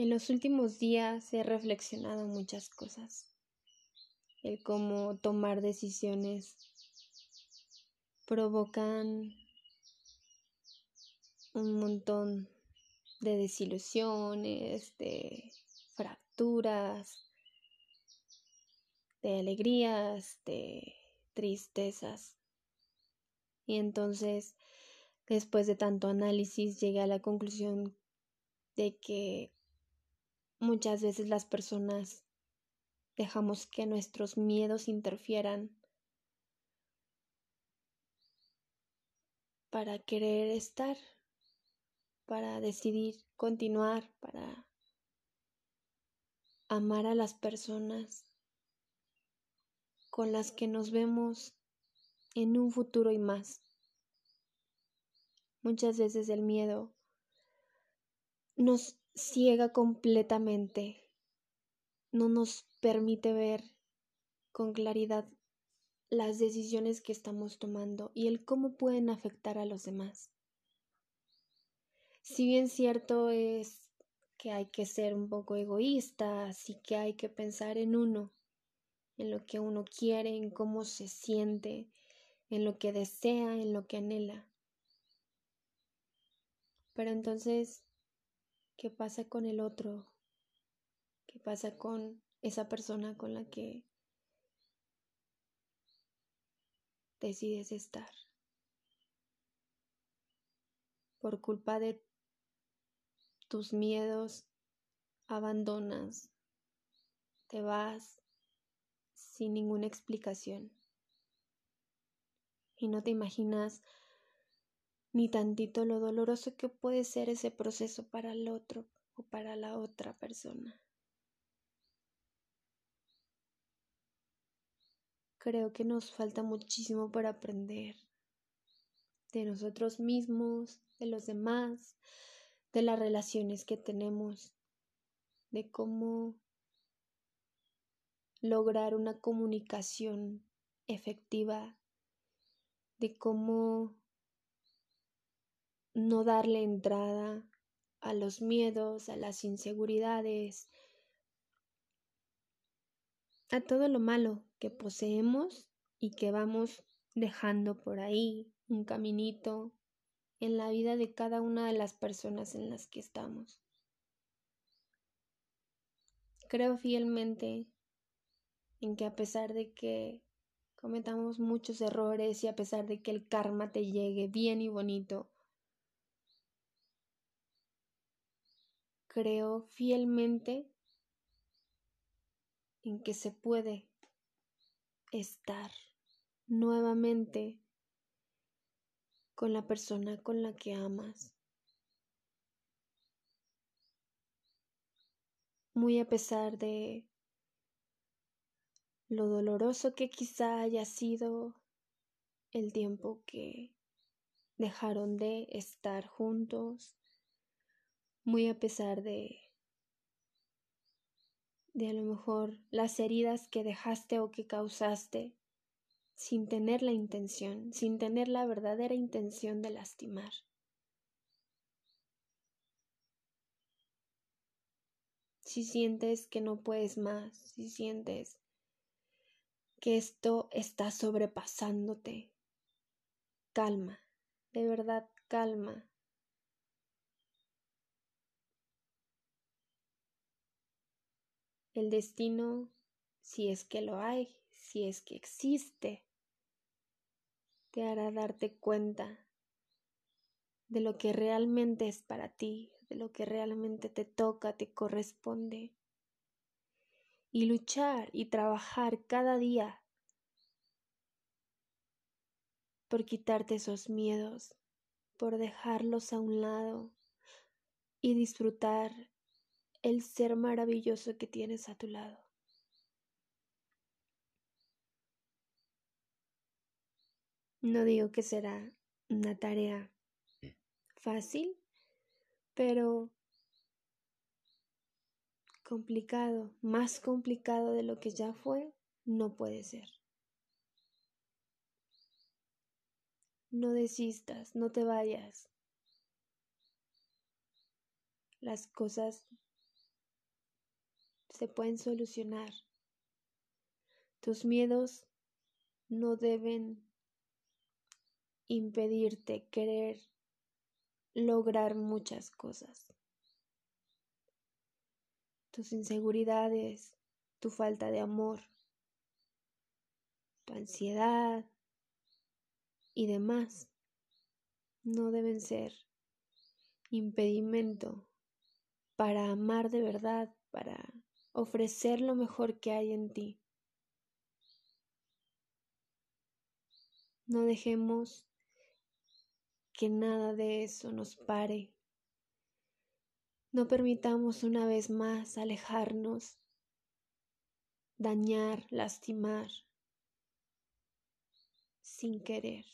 En los últimos días he reflexionado muchas cosas. El cómo tomar decisiones provocan un montón de desilusiones, de fracturas, de alegrías, de tristezas. Y entonces, después de tanto análisis, llegué a la conclusión de que muchas veces las personas dejamos que nuestros miedos interfieran para querer estar, para decidir continuar, para amar a las personas con las que nos vemos en un futuro y más. Muchas veces el miedo nos ciega completamente, no nos permite ver con claridad las decisiones que estamos tomando y el cómo pueden afectar a los demás. Si bien cierto es que hay que ser un poco egoístas y que hay que pensar en uno, en lo que uno quiere, en cómo se siente, en lo que desea, en lo que anhela. Pero entonces, ¿qué pasa con el otro? ¿Qué pasa con esa persona con la que decides estar? Por culpa de tus miedos, abandonas, te vas sin ninguna explicación. Y no te imaginas ni tantito lo doloroso que puede ser ese proceso para el otro o para la otra persona. Creo que nos falta muchísimo para aprender de nosotros mismos, de los demás, de las relaciones que tenemos, de cómo lograr una comunicación efectiva, de cómo no darle entrada a los miedos, a las inseguridades, a todo lo malo que poseemos y que vamos dejando por ahí un caminito en la vida de cada una de las personas en las que estamos. Creo fielmente en que a pesar de que cometamos muchos errores y a pesar de que el karma te llegue bien y bonito, creo fielmente en que se puede estar nuevamente con la persona con la que amas. Muy a pesar de lo doloroso que quizá haya sido el tiempo que dejaron de estar juntos, muy a pesar de de a lo mejor las heridas que dejaste o que causaste sin tener la intención, sin tener la verdadera intención de lastimar. Si sientes que no puedes más, si sientes que esto está sobrepasándote, calma, de verdad calma. El destino, si es que lo hay, si es que existe, te hará darte cuenta de lo que realmente es para ti, de lo que realmente te toca, te corresponde. Y luchar y trabajar cada día por quitarte esos miedos, por dejarlos a un lado y disfrutar el ser maravilloso que tienes a tu lado. No digo que será una tarea fácil, pero complicado, más complicado de lo que ya fue, no puede ser. No desistas, no te vayas. Las cosas se pueden solucionar. Tus miedos no deben impedirte querer lograr muchas cosas. Tus inseguridades, tu falta de amor, tu ansiedad y demás no deben ser impedimento para amar de verdad, para ofrecer lo mejor que hay en ti. No dejemos que nada de eso nos pare. No permitamos una vez más alejarnos, dañar, lastimar, sin querer.